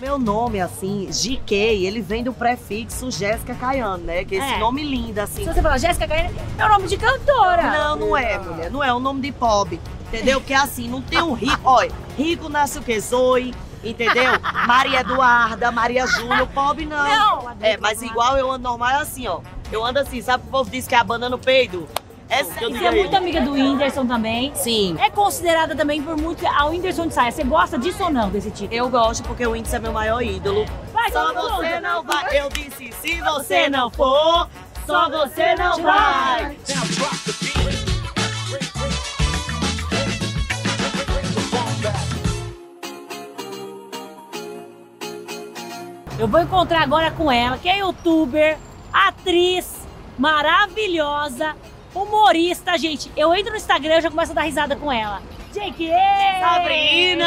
Meu nome, assim, GK, ele vem do prefixo Jéssica Caiano, né? Que é esse É. nome lindo, assim. Se você falar Jéssica Caiane, é o nome de cantora. Não, não é, mulher. Não é o nome de pobre. Entendeu? Porque assim, não tem um rico. Olha, rico nasce o quê? Zoe. Entendeu? Maria Eduarda, Maria Júlia, pobre não. Não. É, mas igual eu ando normal é assim, ó. Eu ando assim, sabe o que o povo diz que é a banda no peido? Você é muito amiga do Whindersson também. Sim. É considerada também por muito a Whindersson de saia. Você gosta disso ou não, desse título? Eu gosto porque o índice é meu maior ídolo. Vai, Só você não vai. Eu disse, se você não for, só você não vai. Eu vou encontrar agora com ela, que é youtuber, atriz maravilhosa, humorista, gente. Eu entro no Instagram e já começo a dar risada com ela. Jake! Sabrina!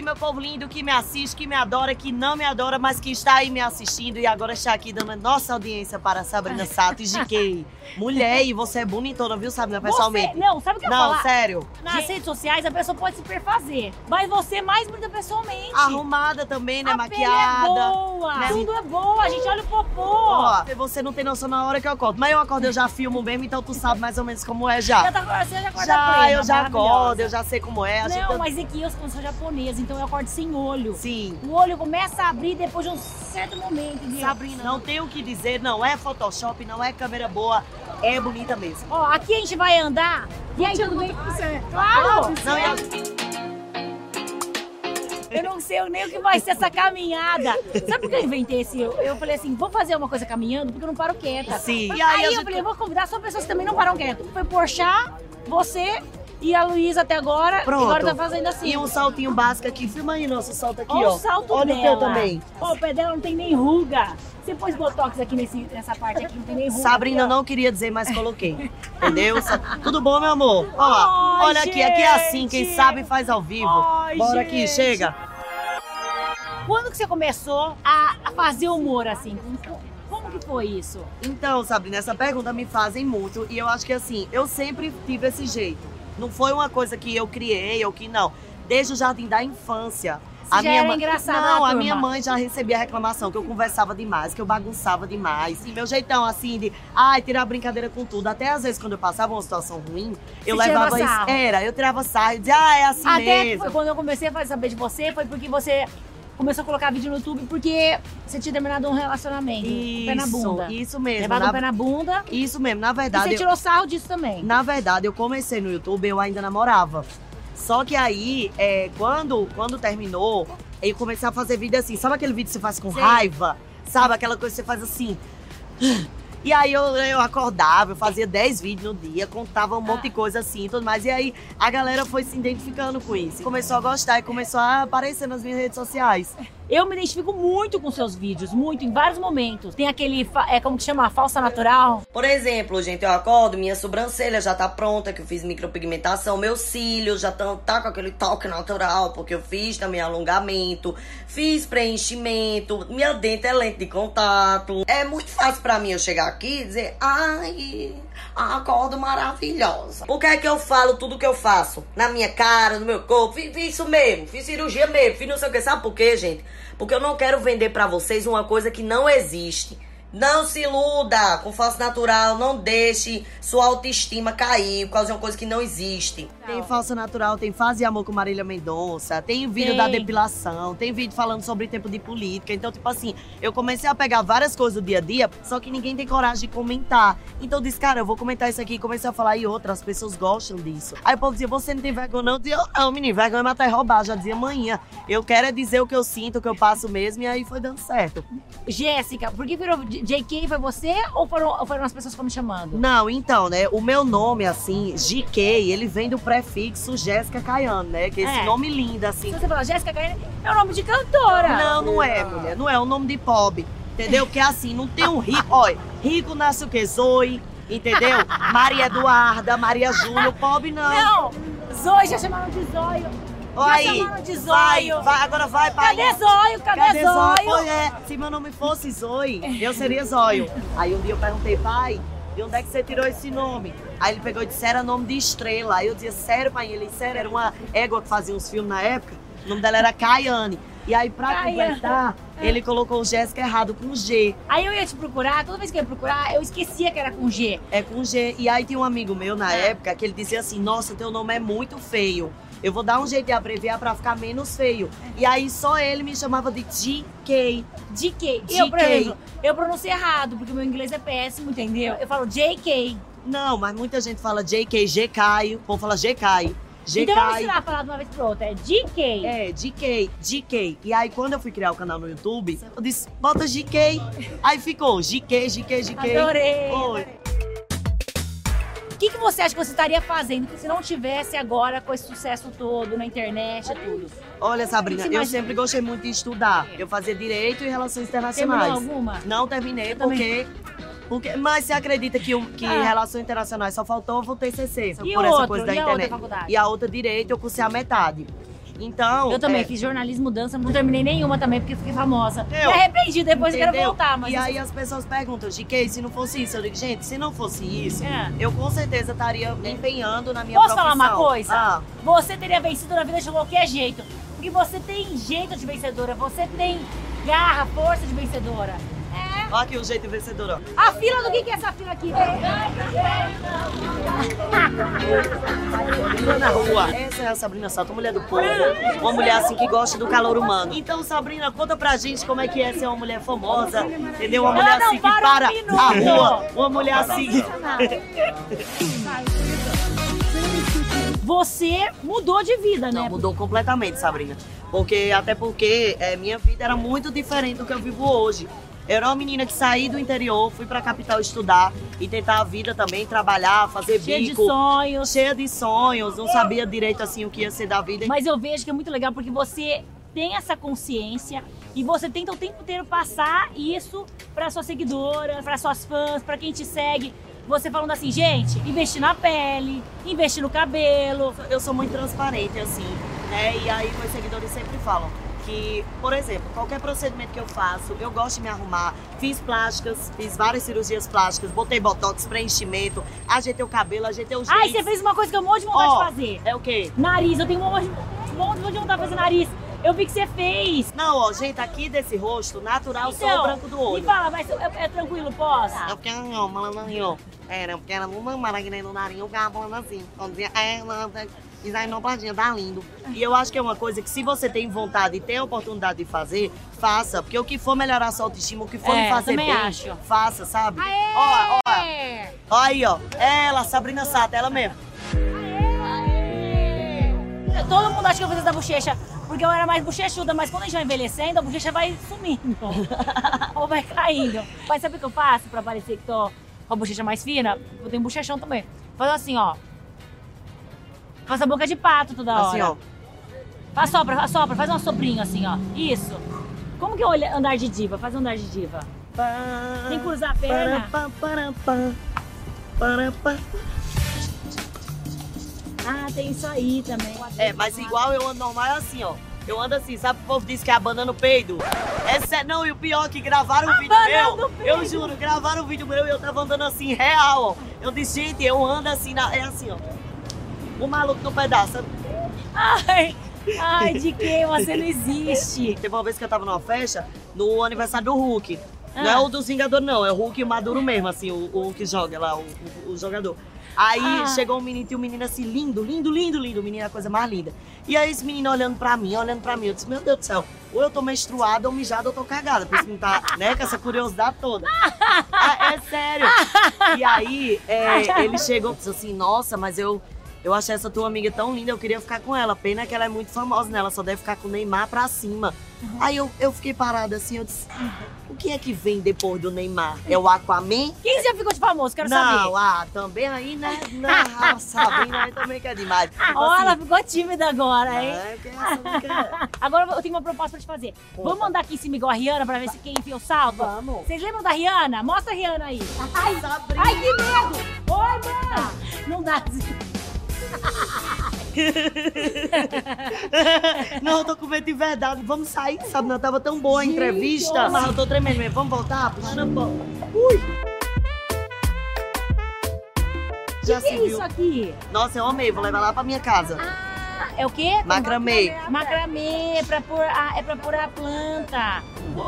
Aí, meu povo lindo que me assiste, que me adora, que não me adora, mas que está aí me assistindo e agora está aqui dando a nossa audiência para a Sabrina Sato e GK. Mulher, e você é bonitona, viu, Sabrina, pessoalmente? Você, não, sabe o que eu Não, falar? sério. Nas redes sociais a pessoa pode se perfazer, mas você é mais bonita pessoalmente. Arrumada também, né? a Maquiada. pele é boa, né? tudo é boa, a gente olha o popô. Ó, você não tem noção na hora que eu acordo. Mas eu acordo, eu já filmo mesmo, então tu sabe mais ou menos como é já. Já tá, você já acorda Já, plena, eu já acordo, eu já sei como é. A gente Não, mas aqui eu sou japonesa, então eu acordo sem olho. Sim. O olho começa a abrir depois de um certo momento. entendeu? Sabrina, não tem o que dizer, não é Photoshop, não é câmera boa, é bonita mesmo. Ó, aqui a gente vai andar. E aí, tudo bem? Claro! Não, é Eu não sei nem o que vai ser essa caminhada. Sabe por que eu inventei esse? Eu, eu falei assim, vou fazer uma coisa caminhando, porque eu não paro quieta. Sim. Aí, E aí a eu gente- falei, vou convidar só pessoas que também não param quieto. Foi Porchat, você e a Luísa até agora. Pronto. Agora tá fazendo assim. E um saltinho básico aqui. Filma aí nosso salto aqui, Olha ó. o salto Olha dela. o teu também. Ó, o pé dela não tem nem ruga. Você pôs botox aqui nesse, nessa parte aqui, não tem nem ruga. Sabrina aqui, não queria dizer, mas coloquei. Entendeu? Tudo bom, meu amor? Ó, Ai, olha aqui, aqui é assim, quem gente. sabe faz ao vivo. Ai, Bora aqui, gente. chega. Quando que você começou a, a fazer humor assim? Como que foi isso? Então, Sabrina, essa pergunta me fazem muito e eu acho que assim, eu sempre tive esse jeito. Não foi uma coisa que eu criei ou que não. Desde o jardim da infância. Você já era mãe... engraçada Não, a minha mãe já recebia reclamação que eu conversava demais, que eu bagunçava demais. E meu jeitão assim de, ai, tirar brincadeira com tudo. Até às vezes quando eu passava uma situação ruim, eu levava isso. Era, eu tirava sarro e dizia, ah, é assim Até mesmo. foi quando eu comecei a saber de você, foi porque você começou a colocar vídeo no YouTube porque você tinha terminado um relacionamento. Isso, pé na bunda. isso mesmo. Levado Na- o pé na bunda. Isso mesmo, na E verdade. você eu- tirou sarro disso também. Na verdade, eu comecei no YouTube, eu ainda namorava. Só que aí, é, quando, quando terminou, eu comecei a fazer vídeo assim. Sabe aquele vídeo que você faz com Sei. raiva? Sabe aquela coisa que você faz assim? E aí eu, eu acordava, eu fazia 10 vídeos no dia, contava um monte de coisa assim e tudo mais. E aí a galera foi se identificando com isso. Começou a gostar e começou a aparecer nas minhas redes sociais. Eu me identifico muito com seus vídeos, muito, em vários momentos. Tem aquele, é como que chama? Falsa natural. Por exemplo, gente, eu acordo, minha sobrancelha já tá pronta, que eu fiz micropigmentação, meus cílios já estão tá com aquele toque natural, porque eu fiz também alongamento, fiz preenchimento, minha dente é lente de contato. É muito fácil pra mim eu chegar aqui e dizer, ai, acordo maravilhosa. Por que é que eu falo tudo que eu faço? Na minha cara, no meu corpo, fiz, fiz isso mesmo, fiz cirurgia mesmo, fiz não sei o que. Sabe por quê, gente? Porque eu não quero vender pra vocês uma coisa que não existe. Não se iluda com falso natural, não deixe sua autoestima cair por causa de uma coisa que não existe. Tem falso natural, tem fase amor com Marília Mendonça, tem vídeo Tem. da depilação, tem vídeo falando sobre tempo de política. Então, tipo assim, eu comecei a pegar várias coisas do dia a dia, só que ninguém tem coragem de comentar. Então eu disse, cara, eu vou comentar isso aqui. E comecei a falar, e outras pessoas gostam disso. Aí o povo dizia, você não tem vergonha não? Eu dizia, eu não, menino, vergonha é matar e roubar. Já dizia, amanhã. Eu quero é dizer o que eu sinto, o que eu passo mesmo, e aí foi dando certo. Jéssica, por que virou JK? Foi você ou foram, ou foram as pessoas que foram me chamando? Não, então, né? O meu nome, assim, GK, ele vem do prefixo Jéssica Caiano, né? Que é esse É. nome lindo, Se assim. você falar Jéssica Caiane, é o nome de cantora. Não, não é, mulher. Não é o nome de pobre. Entendeu? Porque assim, não tem um rico. Olha, rico nasce o quê? Zoe, entendeu? Maria Eduarda, Maria Júlia, pobre não. Não! Zóio, já chamaram de Zóio. Olha aí. Vai, vai, agora vai, pai. Cadê Zóio? Cadê, Cadê Zóio? Zóio? É, se meu nome fosse Zoe, eu seria Zóio. Aí um dia eu perguntei, pai, de onde é que você tirou esse nome? Aí ele pegou e disse, era nome de estrela. Aí eu dizia, sério, pai? Ele, sério, era uma égua que fazia uns filmes na época. nome dela era Caiane. E aí, pra Caiane. completar, ele colocou o Jéssica errado com G. Aí eu ia te procurar, toda vez que eu ia procurar, eu esquecia que era com G. É com G. E aí tinha um amigo meu na Ah. época que ele dizia assim: Nossa, teu nome é muito feio. Eu vou dar um jeito de abreviar pra ficar menos feio. E aí só ele me chamava de GK. DK. Eu, por DK. exemplo, eu pronuncio errado, porque o meu inglês é péssimo, entendeu? Eu falo JK. Não, mas muita gente fala JK, GK. O povo fala GK. GK. Então vamos ensinar a falar de uma vez pra outra. É DK. É, GK, GK. E aí, quando eu fui criar o canal no YouTube, eu disse, bota GK. Aí ficou GK, GK, GK. Adorei. Oi. O que, que você acha que você estaria fazendo se não tivesse agora com esse sucesso todo na internet e tudo? Olha, Sabrina, eu sempre gostei muito de estudar. Eu fazia Direito e Relações Terminou Internacionais. alguma? Não terminei Eu também. porque... porque... Mas você acredita que, que Ah. Relações Internacionais só faltou o TCC? E por o essa outro? coisa da E a outra internet. faculdade? E a outra Direito eu cursei a metade. Então... Eu também é, fiz jornalismo, dança, não terminei nenhuma também porque fiquei famosa. Eu- Me arrependi, depois eu quero entendeu? voltar, mas. E aí isso- as pessoas perguntam, GK, se não fosse isso? Eu digo, gente, se não fosse isso, É. eu com certeza estaria empenhando na minha Posso profissão. falar uma coisa? Ah, Você teria vencido na vida de qualquer jeito. Porque você tem jeito de vencedora, você tem garra, força de vencedora. É. olha aqui o jeito vencedor, ó. A fila do que, que é essa fila aqui? Fila na rua. Essa é a Sabrina Sato, mulher do povo. Uma mulher assim que gosta do calor humano. Então, Sabrina, conta pra gente como é que é ser uma mulher famosa, entendeu? Uma Ela mulher assim que para a rua. Uma mulher assim. Você mudou de vida, né? Não, mudou completamente, Sabrina. Porque, até porque é, minha vida era muito diferente do que eu vivo hoje. Eu era uma menina que saí do interior, fui pra capital estudar e tentar a vida também, trabalhar, fazer Cheia de bico. sonhos. cheia de sonhos, não sabia direito assim o que ia ser da vida. Mas eu vejo que é muito legal porque você tem essa consciência e você tenta o tempo inteiro passar isso para suas seguidoras, para suas fãs, para quem te segue. Você falando assim, gente, investir na pele, investir no cabelo. Eu sou muito transparente, assim, né? E aí meus seguidores sempre falam que, por exemplo, qualquer procedimento que eu faço, eu gosto de me arrumar. Fiz plásticas, fiz várias cirurgias plásticas, botei botox, preenchimento, ajeitei o cabelo, ajeitei os Ai, você fez uma coisa que eu morro de vontade Ó, de fazer. É o quê? Nariz, eu tenho um monte, um monte de vontade de fazer nariz. Eu vi que você fez. Não, ó, gente, aqui desse rosto, natural, só o branco do me olho. fala, mas é, é tranquilo, posso? Eu fiquei, ó, malandrinho. Era, porque era uma maravilha no nariz, eu ficava falando assim. Dizia, é, não, designopadinha, tá lindo. E eu acho que é uma coisa que se você tem vontade e tem a oportunidade de fazer, faça. Porque o que for melhorar a sua autoestima, o que for É, fazer bem, acho. faça, sabe? Aê! Ó, ó, Aê! ó aí, ó. Ela, Sabrina Sato, ela mesmo. Todo mundo acha que eu fiz essa bochecha porque eu era mais bochechuda, mas quando a gente vai envelhecendo, a bochecha vai sumindo. ou vai caindo. Mas sabe o que eu faço pra parecer que tô com a bochecha mais fina? Eu tenho bochechão também. Faz assim, ó. Faz a boca de pato toda hora. Assim, ó. Faz sopra, sopra, faz um soprinho assim, ó. Isso. Como que é andar de diva? Faz um andar de diva. Tem que cruzar a perna. Ah, tem isso aí também. É, mas igual eu ando normal é assim, ó. Eu ando assim, sabe o povo diz que é a banana no peido? É sério, não, e o pior é que gravaram um vídeo meu. Eu juro, gravaram um vídeo meu e eu tava andando assim, real, ó. Eu disse, gente, eu ando assim, na, é assim, ó. O maluco no pedaço. Ai, ai, de que você não existe. Teve uma vez que eu tava numa festa, no aniversário do Hulk. Não é Ah. o dos Vingadores, não, é o Hulk e Maduro mesmo, assim, o, o que joga lá, o, o- o jogador. Aí Ah. chegou um menino, tinha um menino assim, lindo, lindo, lindo, lindo, o menino é a coisa mais linda. E aí esse menino olhando pra mim, olhando pra mim, eu disse, meu Deus do céu, ou eu tô menstruada, ou mijada, ou tô cagada, por isso que não tá, né, com essa curiosidade toda. Ah, é sério. E aí, é, ele chegou e disse assim, nossa, mas eu, eu achei essa tua amiga tão linda, eu queria ficar com ela. Pena que ela é muito famosa, né? Ela só deve ficar com o Neymar pra cima. Aí eu, eu fiquei parada assim, eu disse, o que é que vem depois do Neymar? É o Aquaman? Quem já ficou de famoso? Quero não, saber. ah, também aí, né? Não, Sabrina aí também que é demais. Tipo Ó, ela assim, ficou tímida agora, hein? é, que essa não quer. Agora eu tenho uma proposta pra te fazer. Vamos andar aqui em cima igual a Rihanna pra ver se quem enfia o salto? Vamos. Vocês lembram da Rihanna? Mostra a Rihanna aí. Ai, Sabrina. ai, que medo! Oi, mãe! Não dá. Não, eu tô com medo de verdade. Vamos sair, sabe? Não tava tão boa a entrevista. Mas eu tô tremendo mesmo. Vamos voltar? Puxando a bola. Ui! Já O que se é viu? isso aqui? Nossa, eu amei. Vou levar lá pra minha casa. Ah, é o quê? Macramê. Macramê, é pra pôr a, é pra pôr a planta.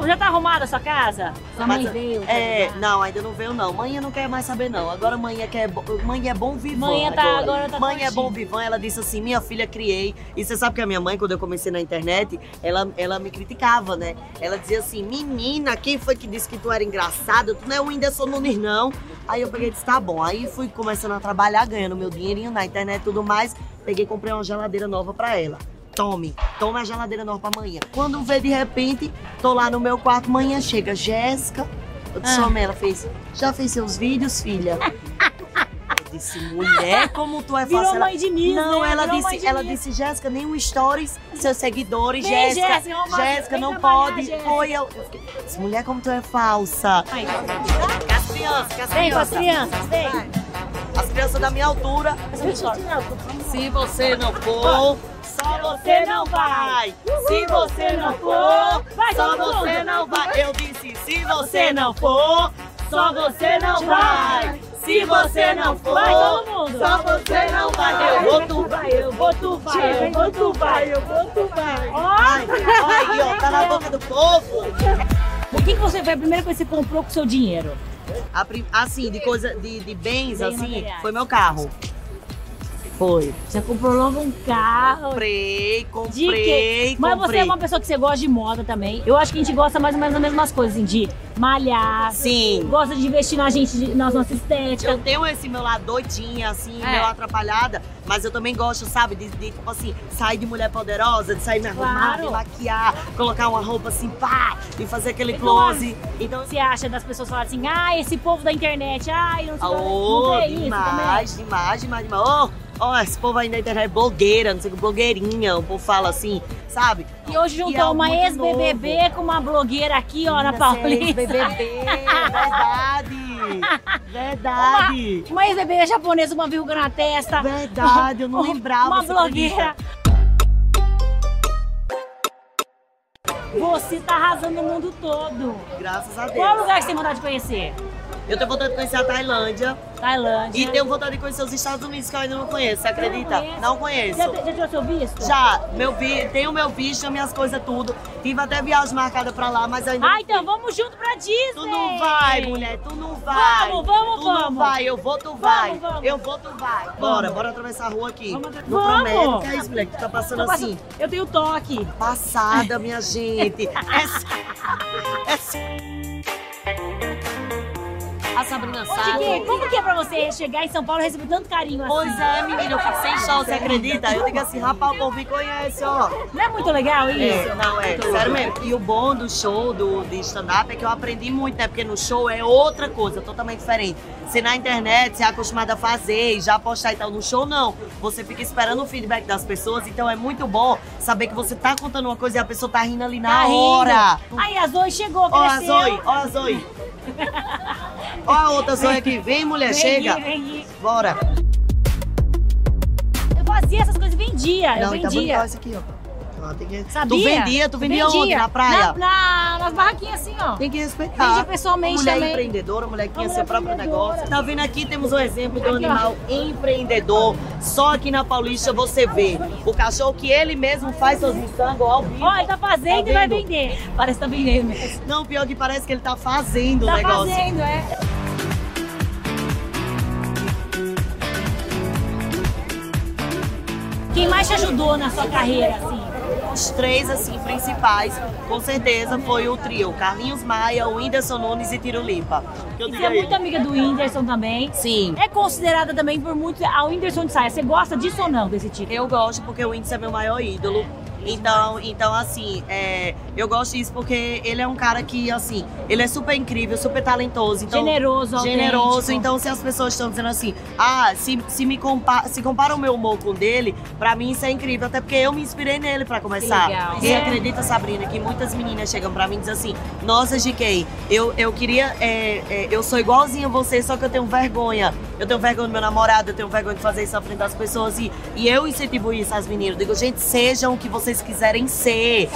Já tá arrumada a sua casa? Sua mãe veio? É, não, ainda não veio não. Mãe não quer mais saber não. Agora mãe quer, bo- mãe é bom vivan. Mãe tá- agora tá Mãe é bom vivan. Ela disse assim, minha filha criei. E você sabe que a minha mãe, quando eu comecei na internet, ela, ela me criticava, né? Ela dizia assim, menina, quem foi que disse que tu era engraçada? Tu não é o Whindersson Nunes não. Aí eu peguei e disse, tá bom. Aí fui começando a trabalhar, ganhando meu dinheirinho na internet e tudo mais. Peguei e comprei uma geladeira nova pra ela. Tome, toma a geladeira nova pra amanhã. Quando vê de repente, tô lá no meu quarto, manhã chega Jéssica. Eu disse, Ah. "Ô, Mela, fez, já fez seus vídeos, filha? Eu disse, mulher, como tu é Virou fácil. Ela- mãe de Miss, não, né? ela Virou disse, ela disse, Jéssica, nenhum stories, seus seguidores, Jéssica, Jéssica, não pode. Foi eu. disse, mulher, como tu é falsa. Ai, com as Vem com as crianças. crianças, vem. Crianças da minha altura. Se você não for, só você não vai. Se você não for, só você não vai. Eu disse, se você não for, só você não vai. Se você não for, só você não vai. Eu vou, tu vai, eu vou, tu vai, eu vou, tu vai, eu vou, tu vai. Olha aí, ó, tá na boca do povo. o que, que você foi coisa que você comprou com o seu dinheiro? Assim, de coisa, de, de bens, Bens assim, materiais. foi meu carro. Foi. Você comprou logo um carro. Comprei, comprei, quê? Mas comprei. você é uma pessoa que você gosta de moda também. Eu acho que a gente gosta mais ou menos das mesmas coisas, assim, de malhar, Sim. gosta de investir na gente, na nossa estética. Eu tenho esse meu lado doidinha, assim, É. meio atrapalhada, mas eu também gosto, sabe, de, de, tipo assim, sair de mulher poderosa, de sair me arrumar, Claro. me maquiar, colocar uma roupa assim, pá, e fazer aquele Então, close. Então, Você acha das pessoas falarem assim, ah, esse povo da internet, ai, não sei o que. também? demais, demais, demais, demais. Oh, oh, esse povo internet é blogueira, não sei o que, blogueirinha, o povo fala assim, sabe? E hoje E juntou algo uma muito ex-BBB com uma blogueira aqui, ó, na Menina, Paulista. é ex-BBB, verdade, verdade. Uma ex-BBB japonesa, uma verruga na testa. Verdade, eu não lembrava. Uma blogueira. acredita? Você tá arrasando o mundo todo. Graças a Deus. Qual lugar que você tem vontade de conhecer? Eu tenho vontade de conhecer a Tailândia Tailândia. e tenho vontade de conhecer os Estados Unidos, que eu ainda não conheço. Você acredita? Não conheço. Já, já tirou seu visto? Já, meu vi, tenho meu visto, minhas coisas tudo. Tive até viagem marcada pra lá, mas ainda Ah, não então vamos junto pra Disney. Tu não vai, mulher, tu não vai. Vamos, vamos, tu não vamos. vai, eu vou, tu vai. vamos. Eu vou, tu vai. Bora, bora atravessar a rua aqui. Vamos Não Vamos. promete, é isso, mulher, que tu tá passando Tô passando- assim. Eu tenho toque. Passada, minha gente. Essa, essa... A Sabrina Ô, sabe. Chiquinho, como que é pra você chegar em São Paulo e receber tanto carinho assim? Pois é, menina, eu fico sem chão, você acredita? Eu digo assim, rapaz, o povo me conhece, ó. Não é muito legal isso? É, não, é, sério mesmo. E o bom do show do, de stand-up é que eu aprendi muito, né? Porque no show é outra coisa, totalmente diferente. Se na internet você é acostumado a fazer e já postar e tal, no show não. Você fica esperando o feedback das pessoas, então é muito bom saber que você tá contando uma coisa e a pessoa tá rindo ali na Tá rindo. hora. Aí a Zoe chegou, Ó a. Zoe, ó a Zoe. Ó a outra Zoe aqui. Vem, mulher, Vem chega. aqui, vem aqui. Bora. Eu fazia essas coisas, vendia, eu Não, tá vendia. bonito esse aqui, ó. Ah, tem que- Sabia? Tu vendia, tu vendia onde? Na praia? Na, na- nas barraquinhas assim, ó. Tem que respeitar. Vendi pessoalmente mulher também. empreendedora, mulher que tinha seu próprio negócio. Tá vendo aqui? Temos um exemplo de um animal empreendedor. Só aqui na Paulista você vê. O cachorro que ele mesmo faz seus miçangos ao vivo. Ó, ele tá fazendo Tá e vai vender. Parece que tá vendendo mesmo. Não, pior que parece que ele tá fazendo Tá o negócio. fazendo, é. Quem mais te ajudou na sua carreira, assim? Os três, assim, principais, com certeza, foi o trio. Carlinhos Maia, o Whindersson Nunes e Tirulipa. E digo você é muito amiga do Whindersson também. Sim. É considerada também por muitos a Whindersson de saia. Você gosta disso ou não, desse título? Eu gosto porque o Whindersson é meu maior ídolo. Então, então assim, é, eu gosto disso porque ele é um cara que, assim, ele é super incrível, super talentoso. Então, Generoso, generoso. autêntico. Então, se as pessoas estão dizendo assim, ah, se, se me compa se compara o meu humor com o dele, pra mim isso é incrível. Até porque eu me inspirei nele pra começar. Que legal. E É. acredita, Sabrina, que muitas meninas chegam pra mim e dizem assim, nossa, GK, eu, eu queria, é, é, eu sou igualzinha a você, só que eu tenho vergonha. Eu tenho vergonha do meu namorado, eu tenho vergonha de fazer isso na frente das pessoas. E, e eu incentivo isso às meninas. Eu digo, gente, sejam o que vocês quiserem ser.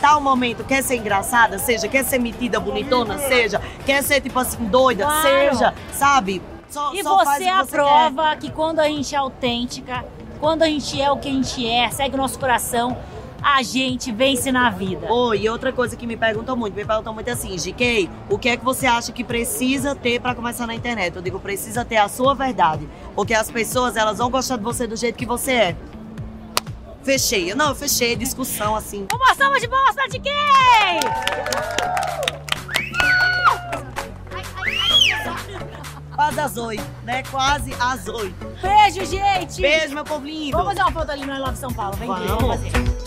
Tal momento, quer ser engraçada? Seja. Quer ser metida, bonitona? Seja. Quer ser, tipo assim, doida? Claro. Seja. Sabe? Só, E só você o é a que quer. prova que quando a gente é autêntica, quando a gente é o que a gente é, segue o nosso coração, a gente vence na vida. Oi, e outra coisa que me perguntam muito, me perguntam muito assim, GK, o que é que você acha que precisa ter para começar na internet? Eu digo, precisa ter a sua verdade, porque as pessoas, elas vão gostar de você do jeito que você é. Fechei. Não, eu fechei. Discussão assim. Uma salva de palmas pra GK! Quase às oito, né? Quase às oito. Beijo, gente! Beijo, meu povo lindo. Vamos fazer uma foto ali no I Love São Paulo. Vem aqui, vamos fazer.